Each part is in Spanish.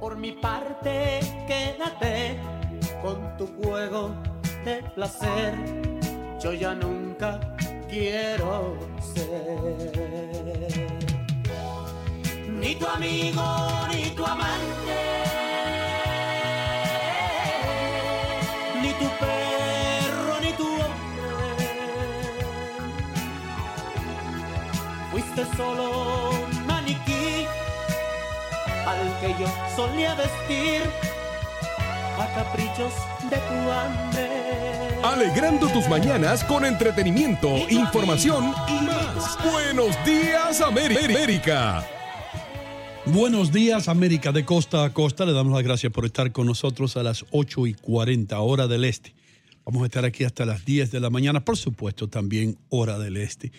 Por mi parte, quédate con tu juego de placer. Yo ya nunca quiero ser ni tu amigo ni tu amante, ni tu perro ni tu hombre. Fuiste solo al que yo solía vestir a caprichos de tu hambre. Alegrando tus mañanas con entretenimiento, información y más. Buenos días, América. Buenos días, América de costa a costa. Le damos las gracias por estar con nosotros a las 8 y 40, hora del este. Vamos a estar aquí hasta las 10 de la mañana, por supuesto, también hora del este.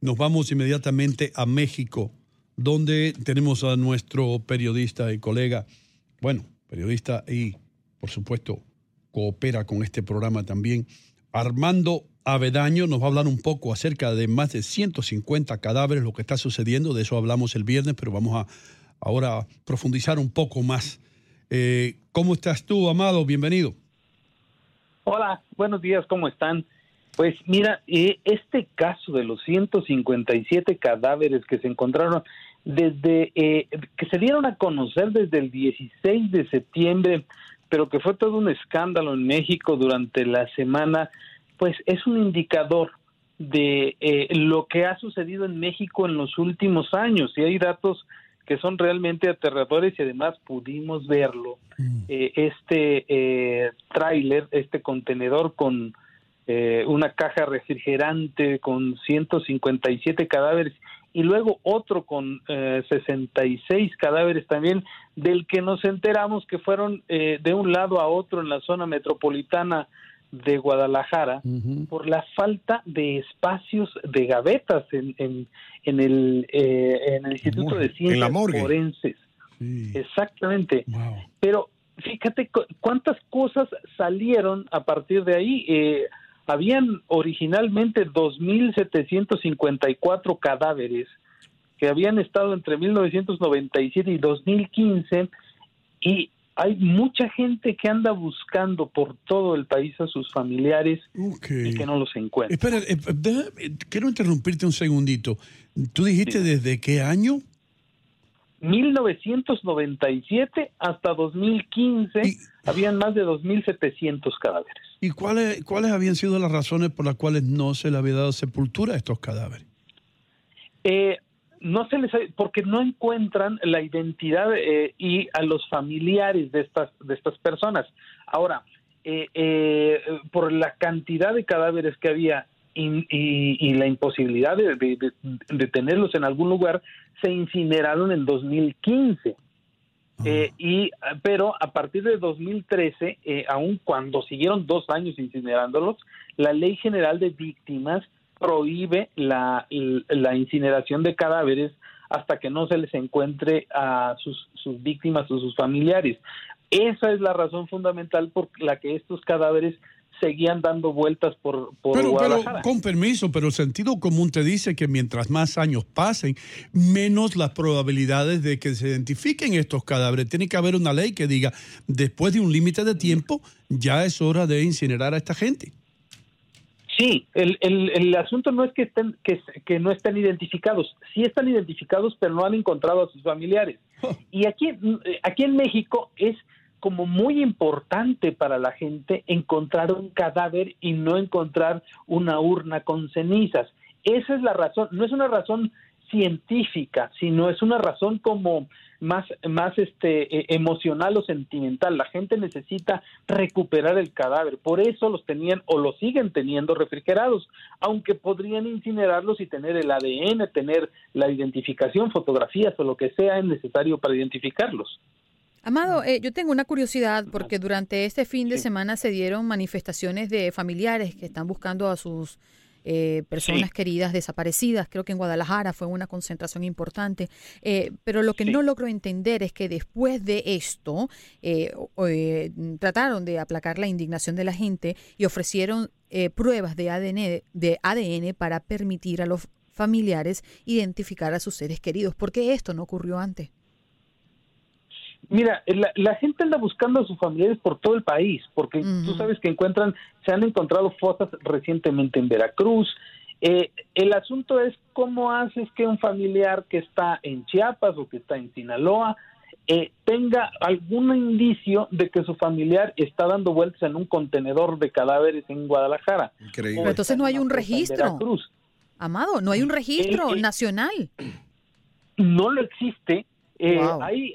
Nos vamos inmediatamente a México, donde tenemos a nuestro periodista y colega, bueno, periodista y, por supuesto, coopera con este programa también, Armando Avedaño nos va a hablar un poco acerca de más de 150 cadáveres, lo que está sucediendo, de eso hablamos el viernes, pero vamos a ahora profundizar un poco más. Eh, ¿Cómo estás tú, Amado? Bienvenido. Hola, buenos días, ¿cómo están? Pues mira, eh, este caso de los 157 cadáveres que se encontraron desde eh, que se dieron a conocer desde el 16 de septiembre, pero que fue todo un escándalo en México durante la semana, pues es un indicador de eh, lo que ha sucedido en México en los últimos años y hay datos que son realmente aterradores y además pudimos verlo. Eh, este eh, tráiler, este contenedor con eh, una caja refrigerante con 157 cadáveres y luego otro con eh, 66 cadáveres también, del que nos enteramos que fueron eh, de un lado a otro en la zona metropolitana de Guadalajara por la falta de espacios de gavetas en, en, en el, eh, en el Instituto de Ciencias Forenses. Exactamente. Pero fíjate cu- cuántas cosas salieron a partir de ahí. Eh, habían originalmente 2.754 cadáveres que habían estado entre 1997 y 2015 y hay mucha gente que anda buscando por todo el país a sus familiares y que no los encuentra. Espera, eh, deja- eh, quiero interrumpirte un segundito. ¿Tú dijiste desde qué año? 1997 hasta 2015 habían más de 2.700 cadáveres. ¿Y cuáles, cuáles habían sido las razones por las cuales no se le había dado sepultura a estos cadáveres? Eh, no se les porque no encuentran la identidad eh, y a los familiares de estas de estas personas. Ahora, eh, eh, por la cantidad de cadáveres que había y, la imposibilidad de tenerlos en algún lugar, se incineraron en 2015. Eh, y pero a partir de 2013, eh, aun cuando siguieron dos años incinerándolos, la ley general de víctimas prohíbe la, la incineración de cadáveres hasta que no se les encuentre a sus, sus víctimas o sus familiares. Esa es la razón fundamental por la que estos cadáveres seguían dando vueltas por, por Pero, pero, Guadalajara. con permiso, pero el sentido común te dice que mientras más años pasen, menos las probabilidades de que se identifiquen estos cadáveres. Tiene que haber una ley que diga, después de un límite de tiempo, ya es hora de incinerar a esta gente. Sí, el, el, el asunto no es que estén que, que no estén identificados, sí están identificados, pero no han encontrado a sus familiares. Y aquí, aquí en México es como muy importante para la gente encontrar un cadáver y no encontrar una urna con cenizas. Esa es la razón, no es una razón científica, sino es una razón como más, más este, eh, emocional o sentimental. La gente necesita recuperar el cadáver, por eso los tenían o los siguen teniendo refrigerados, aunque podrían incinerarlos y tener el ADN, tener la identificación, fotografías o lo que sea necesario para identificarlos. Amado, eh, yo tengo una curiosidad porque durante este fin de semana se dieron manifestaciones de familiares que están buscando a sus eh, personas Sí. queridas desaparecidas. Creo que en Guadalajara fue una concentración importante. Eh, pero lo que no logro entender es que después de esto eh, eh, trataron de aplacar la indignación de la gente y ofrecieron eh, pruebas de ADN, de ADN para permitir a los familiares identificar a sus seres queridos. ¿Por qué esto no ocurrió antes? Mira, la, la, gente anda buscando a sus familiares por todo el país, porque tú sabes que encuentran, se han encontrado fosas recientemente en Veracruz. Eh, el asunto es cómo haces que un familiar que está en Chiapas o que está en Sinaloa eh, tenga algún indicio de que su familiar está dando vueltas en un contenedor de cadáveres en Guadalajara. Increíble. Pero entonces no hay un registro. Amado, no hay un registro nacional. No lo existe. Eh, hay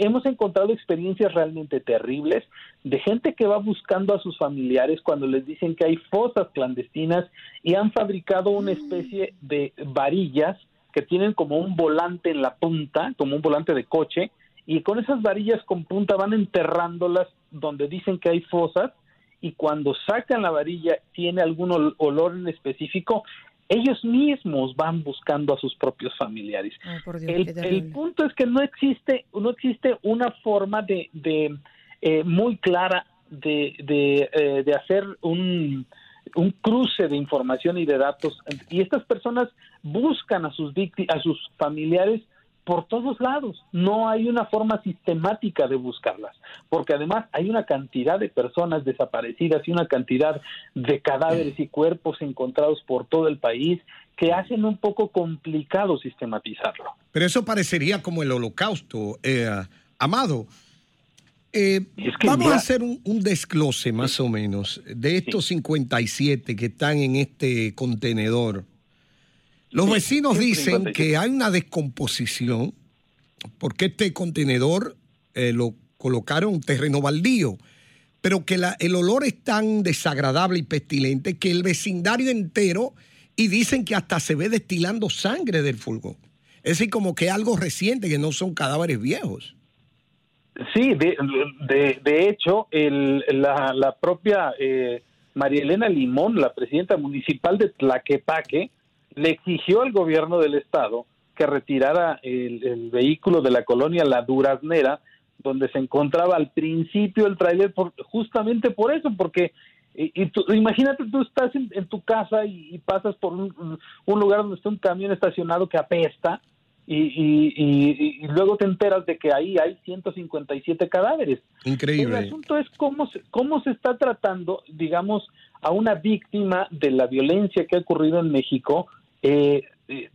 hemos encontrado experiencias realmente terribles de gente que va buscando a sus familiares cuando les dicen que hay fosas clandestinas y han fabricado una especie de varillas que tienen como un volante en la punta, como un volante de coche, y con esas varillas con punta van enterrándolas donde dicen que hay fosas y cuando sacan la varilla tiene algún olor en específico, ellos mismos van buscando a sus propios familiares. el, punto es que no existe, no existe una forma de, de eh, muy clara de, de, eh, de hacer un, un cruce de información y de datos y estas personas buscan a sus a sus familiares por todos lados. No hay una forma sistemática de buscarlas, porque además hay una cantidad de personas desaparecidas y una cantidad de cadáveres y cuerpos encontrados por todo el país que hacen un poco complicado sistematizarlo. Pero eso parecería como el holocausto, eh, Amado. Eh, vamos a hacer un, desglose más o menos de estos 57 que están en este contenedor los vecinos dicen que hay una descomposición porque este contenedor eh, lo colocaron en terreno baldío, pero que el olor es tan desagradable y pestilente que el vecindario entero, y dicen que hasta se ve destilando sangre del fulgor. Es decir, como que algo reciente, que no son cadáveres viejos. Sí, de, hecho, la, la, propia eh, María Elena Limón, la presidenta municipal de Tlaquepaque, le exigió al gobierno del estado que retirara el, vehículo de la colonia La Duraznera, donde se encontraba al principio el trailer, justamente por eso, porque y, imagínate tú estás en, tu casa y, pasas por un, lugar donde está un camión estacionado que apesta y, y, luego te enteras de que ahí hay 157 cadáveres. Increíble. El asunto es cómo cómo se está tratando, digamos, a una víctima de la violencia que ha ocurrido en México eh, eh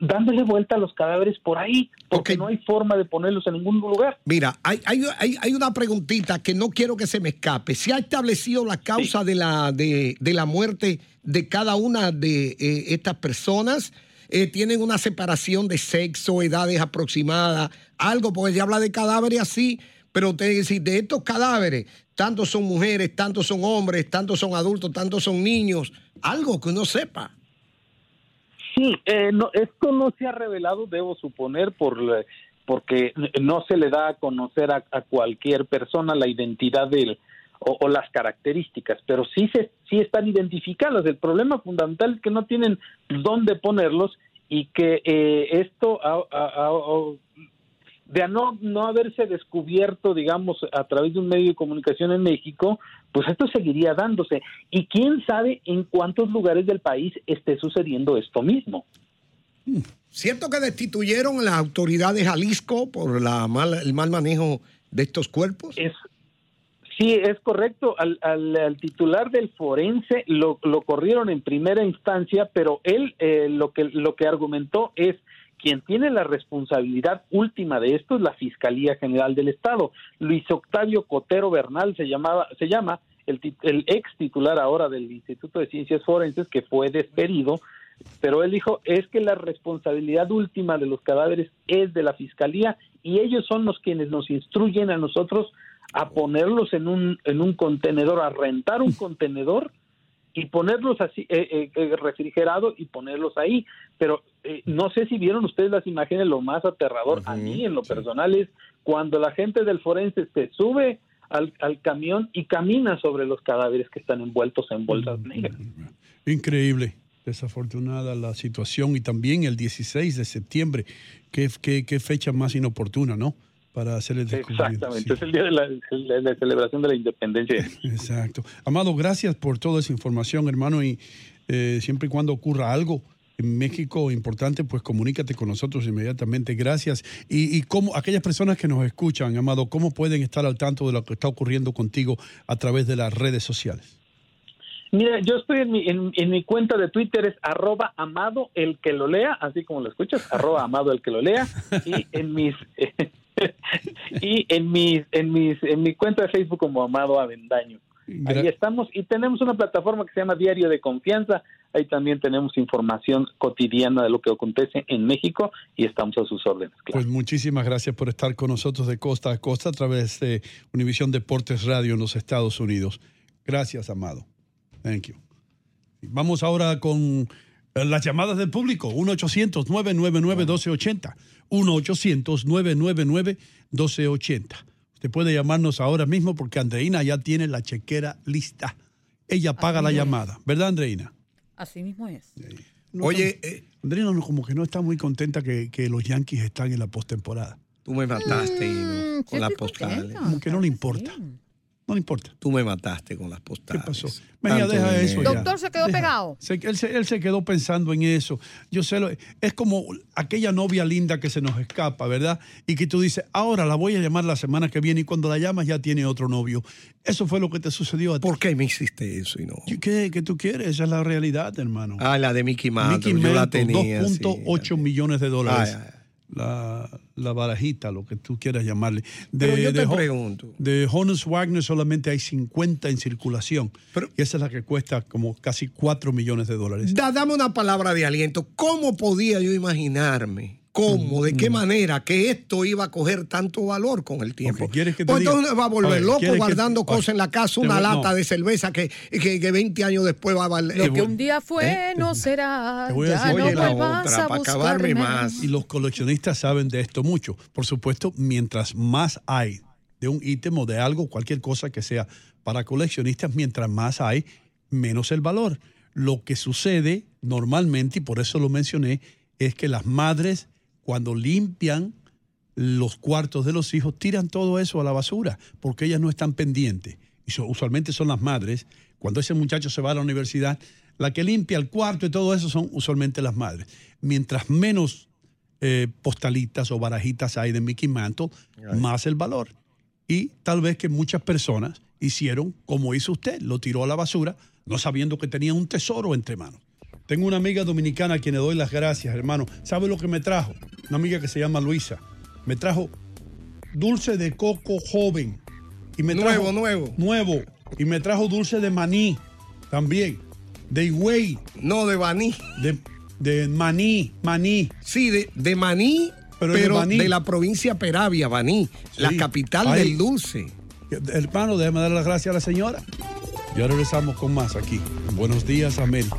dándole vuelta a los cadáveres por ahí, porque no hay forma de ponerlos en ningún lugar. Mira, hay, hay, hay, una preguntita que no quiero que se me escape. ¿Se ha establecido la causa de, la, de, de, la muerte de cada una de eh, estas personas? Eh, ¿Tienen una separación de sexo, edades aproximadas? Algo, porque se habla de cadáveres así, pero te decir, de estos cadáveres, tantos son mujeres, tantos son hombres, tantos son adultos, tantos son niños, algo que uno sepa. Sí, eh, no, esto no se ha revelado, debo suponer, por porque no se le da a conocer a, cualquier persona la identidad del o, las características, pero sí se sí están identificadas. El problema fundamental es que no tienen dónde ponerlos y que eh, esto de no, no haberse descubierto, digamos, a través de un medio de comunicación en México, pues esto seguiría dándose. Y quién sabe en cuántos lugares del país esté sucediendo esto mismo. ¿Cierto que destituyeron a las autoridades de Jalisco por la mal, el mal manejo de estos cuerpos? Es, sí, es correcto. Al, al, titular del forense lo, lo, corrieron en primera instancia, pero él eh, lo, que, lo que argumentó es quien tiene la responsabilidad última de esto es la Fiscalía General del Estado. Luis Octavio Cotero Bernal se llamaba, se llama el, el ex titular ahora del Instituto de Ciencias Forenses que fue despedido, pero él dijo es que la responsabilidad última de los cadáveres es de la Fiscalía y ellos son los quienes nos instruyen a nosotros a ponerlos en un en un contenedor, a rentar un contenedor y ponerlos así eh, eh, eh, refrigerado y ponerlos ahí. Pero no sé si vieron ustedes las imágenes, lo más aterrador a mí en lo personal es cuando la gente del forense se sube al, camión y camina sobre los cadáveres que están envueltos en bolsas negras. Increíble desafortunada la situación y también el 16 de septiembre, qué, qué, qué fecha más inoportuna, ¿no? Para hacer el Exactamente, es el día de la, celebración de la independencia. Exacto. Amado, gracias por toda esa información, hermano, y eh, siempre y cuando ocurra algo, en México, importante, pues comunícate con nosotros inmediatamente. Gracias. Y, y cómo, aquellas personas que nos escuchan, Amado, ¿cómo pueden estar al tanto de lo que está ocurriendo contigo a través de las redes sociales? Mira, yo estoy en mi, en, mi cuenta de Twitter, es arroba amado el que lo lea, así como lo escuchas, arroba amado el que lo lea, y en mis... y en mis, en mis, en mi cuenta de Facebook como Amado Avendaño. Ahí estamos y tenemos una plataforma que se llama Diario de Confianza. Ahí también tenemos información cotidiana de lo que acontece en México y estamos a sus órdenes. Pues muchísimas gracias por estar con nosotros de costa a costa a través de Univisión Deportes Radio en los Estados Unidos. Gracias, Amado. Thank you. Vamos ahora con eh, las llamadas del público. 1-800-999-1280. 1-800-999-1280. Usted puede llamarnos ahora mismo porque Andreina ya tiene la chequera lista. Ella paga la llamada, ¿verdad, Andreina? Así mismo es. Oye, eh, Andreina como que no está muy contenta que, los Yankees están en la postemporada. Tú me mataste mm, con la postal. Como que no le importa. No le importa. Tú me mataste con las postales. ¿Qué pasó? Venga, deja eso. Doctor se quedó pegado. él, se, quedó pensando en eso. Yo sé, lo, es como aquella novia linda que se nos escapa, ¿verdad? Y que tú dices, ahora la voy a llamar la semana que viene y cuando la llamas ya tiene otro novio. Eso fue lo que te sucedió a ti. ¿Por qué me hiciste eso y no? ¿Qué, qué tú quieres? Esa es la realidad, hermano. Ah, la de Mickey Mantle. Mickey tenía. 2.8 millones de dólares la, la, barajita, lo que tú quieras llamarle. De, Pero yo te de, pregunto. De Honus Wagner solamente hay 50 en circulación. y esa es la que cuesta como casi 4 millones de dólares. dame una palabra de aliento. ¿Cómo podía yo imaginarme cómo, de qué manera que esto iba a coger tanto valor con el tiempo. ¿Quieres que te pues entonces va a volver loco guardando cosas en la casa, una lata de cerveza que, que, 20 años después va a valer. Lo que un día fue ¿Eh? no será. ya no la otra, para acabarme más. Y los coleccionistas saben de esto mucho. Por supuesto, mientras más hay de un ítem o de algo, cualquier cosa que sea para coleccionistas, mientras más hay, menos el valor. Lo que sucede normalmente, y por eso lo mencioné, es que las madres cuando limpian los cuartos de los hijos, tiran todo eso a la basura, porque ellas no están pendientes. Y usualmente son las madres. Cuando ese muchacho se va a la universidad, la que limpia el cuarto y todo eso son usualmente las madres. Mientras menos eh, postalitas o barajitas hay de Mickey Mantle, más el valor. Y tal vez que muchas personas hicieron como hizo usted, lo tiró a la basura, no sabiendo que tenía un tesoro entre manos. Tengo una amiga dominicana a quien le doy las gracias, hermano. ¿Sabe lo que me trajo? Una amiga que se llama Luisa. Me trajo dulce de coco joven. Y me nuevo, nuevo. Nuevo. Y me trajo dulce de maní también. De higüey. No, de maní. De, de maní, maní. Sí, de, de maní, pero, de, la provincia Peravia, Baní, la capital del dulce. Hermano, déjame dar las gracias a la señora. Ya regresamos con más aquí. Buenos días, América.